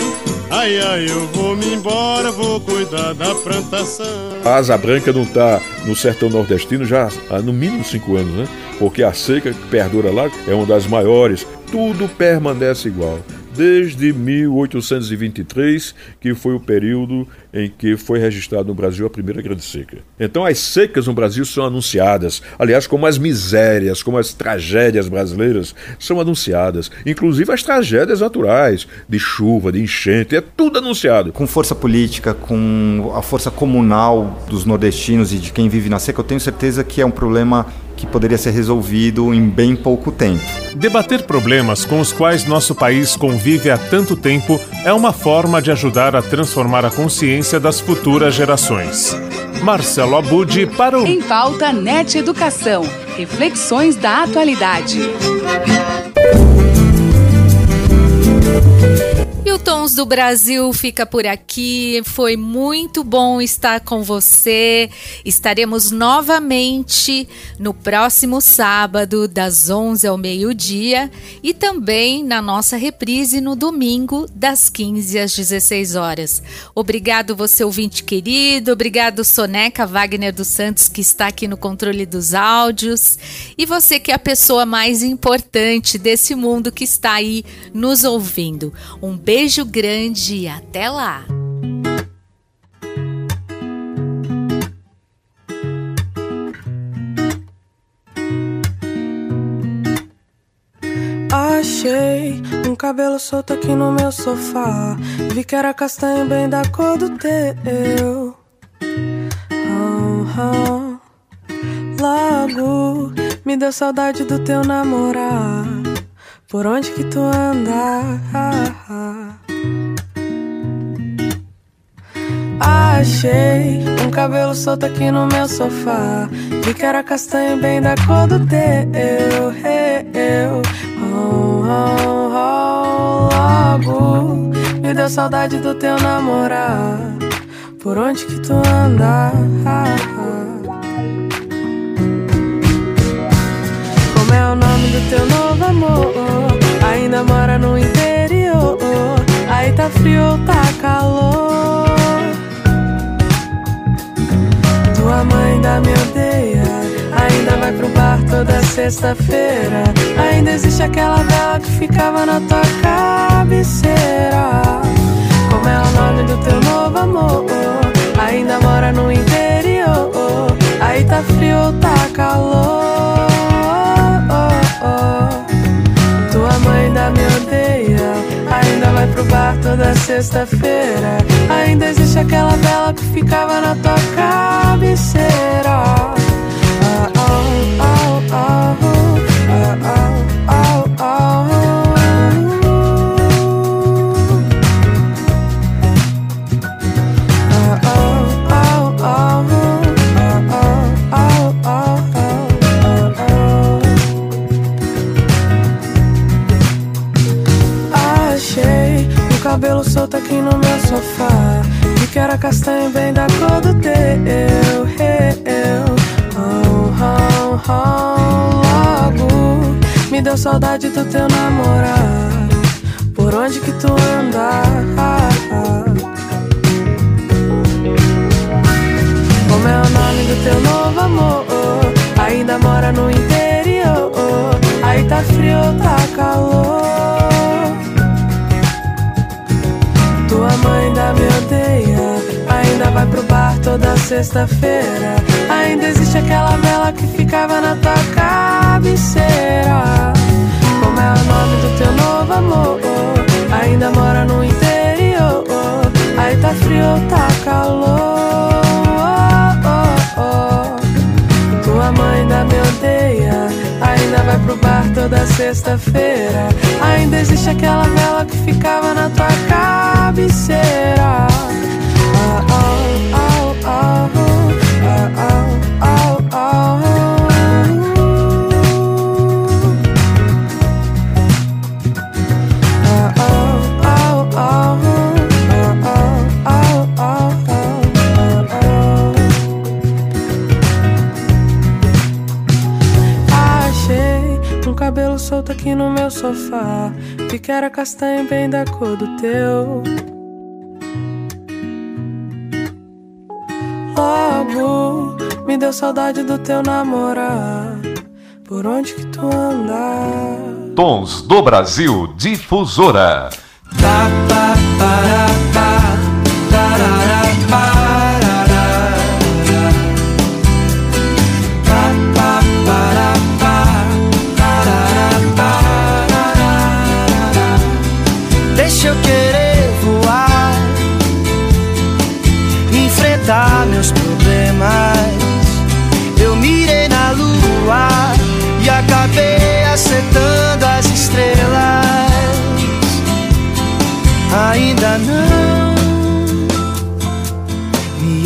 Ai, ai, eu vou me embora, vou cuidar da plantação. A asa branca não tá no sertão nordestino já há no mínimo cinco anos, né? Porque a seca que perdura lá é uma das maiores. Tudo permanece igual desde 1823, que foi o período em que foi registrado no Brasil a primeira grande seca. Então as secas no Brasil são anunciadas, aliás, como as misérias, como as tragédias brasileiras são anunciadas, inclusive as tragédias naturais, de chuva, de enchente, é tudo anunciado. Com força política, com a força comunal dos nordestinos e de quem vive na seca, eu tenho certeza que é um problema que poderia ser resolvido em bem pouco tempo. Debater problemas com os quais nosso país convive há tanto tempo é uma forma de ajudar a transformar a consciência das futuras gerações. Marcelo Abud para o Em Pauta NET Educação. Reflexões da atualidade. E o Tons do Brasil fica por aqui. Foi muito bom estar com você. Estaremos novamente no próximo sábado, das 11 ao meio-dia, e também na nossa reprise no domingo, das 15 às 16 horas. Obrigado, você ouvinte querido. Obrigado, Soneca Wagner dos Santos, que está aqui no controle dos áudios. E você que é a pessoa mais importante desse mundo que está aí nos ouvindo. Um beijo beijo grande e até lá! Achei um cabelo solto aqui no meu sofá. Vi que era castanho bem da cor do teu. Oh, oh. Logo me deu saudade do teu namorar. Por onde que tu anda? Achei um cabelo solto aqui no meu sofá. Vi que era castanho bem da cor do teu. Eu, oh, oh, oh, logo me deu saudade do teu namorar. Por onde que tu anda? Como é o nome do teu novo amor? Ainda mora no interior. Aí tá frio ou tá calor? Tua mãe da me odeia. Ainda vai pro bar toda sexta-feira. Ainda existe aquela vela que ficava na tua cabeceira. Como é o nome do teu novo amor? Ainda mora no interior. Aí tá frio ou tá calor? Tua mãe ainda me odeia. Ainda vai pro bar toda sexta-feira. Ainda existe aquela vela que ficava na tua cabeceira. Oh, oh, oh, ah, oh, oh, oh. Castanho bem da cor do teu. Eu, oh, oh, oh, logo me deu saudade do teu namorar. Por onde que tu anda? Como é o nome do teu novo amor. Ainda mora no interior. Aí tá frio, tá calor. Toda sexta-feira. Ainda existe aquela vela que ficava na tua cabeceira. Como é o nome do teu novo amor? Ainda mora no interior. Aí tá frio, tá calor. Tua mãe ainda me odeia. Ainda vai pro bar toda sexta-feira. Ainda existe aquela vela que ficava na tua cabeceira. Oh, oh, solto aqui no meu sofá. Vi que era castanho bem da cor do teu. Deu saudade do teu namorar. Por onde que tu anda? Tons do Brasil Difusora. Deixa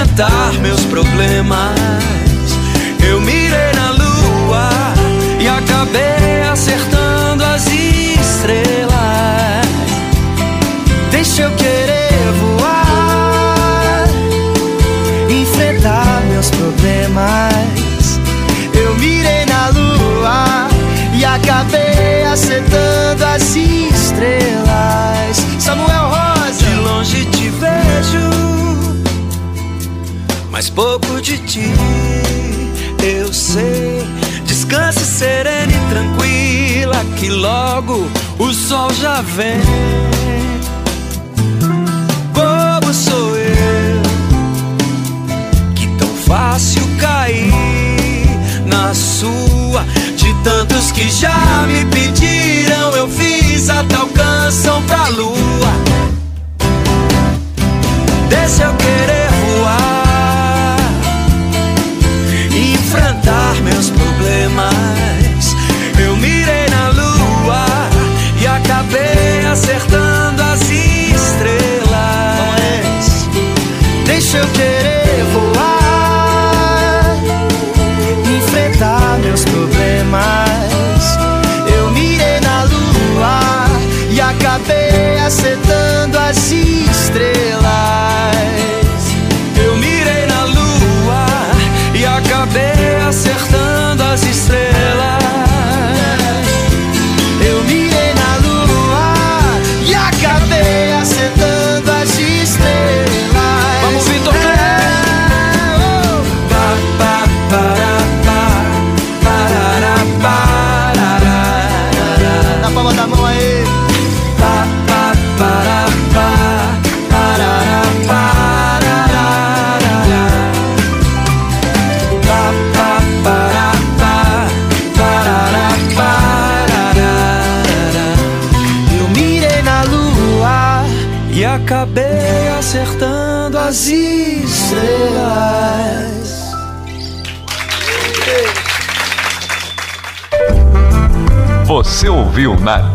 enfrentar meus problemas. Eu mirei na lua e acabei acertando mas pouco de ti eu sei. Descanse serena e tranquila, que logo o sol já vem.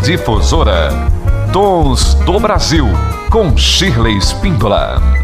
Difusora Tons do Brasil com Shirley Spíndola.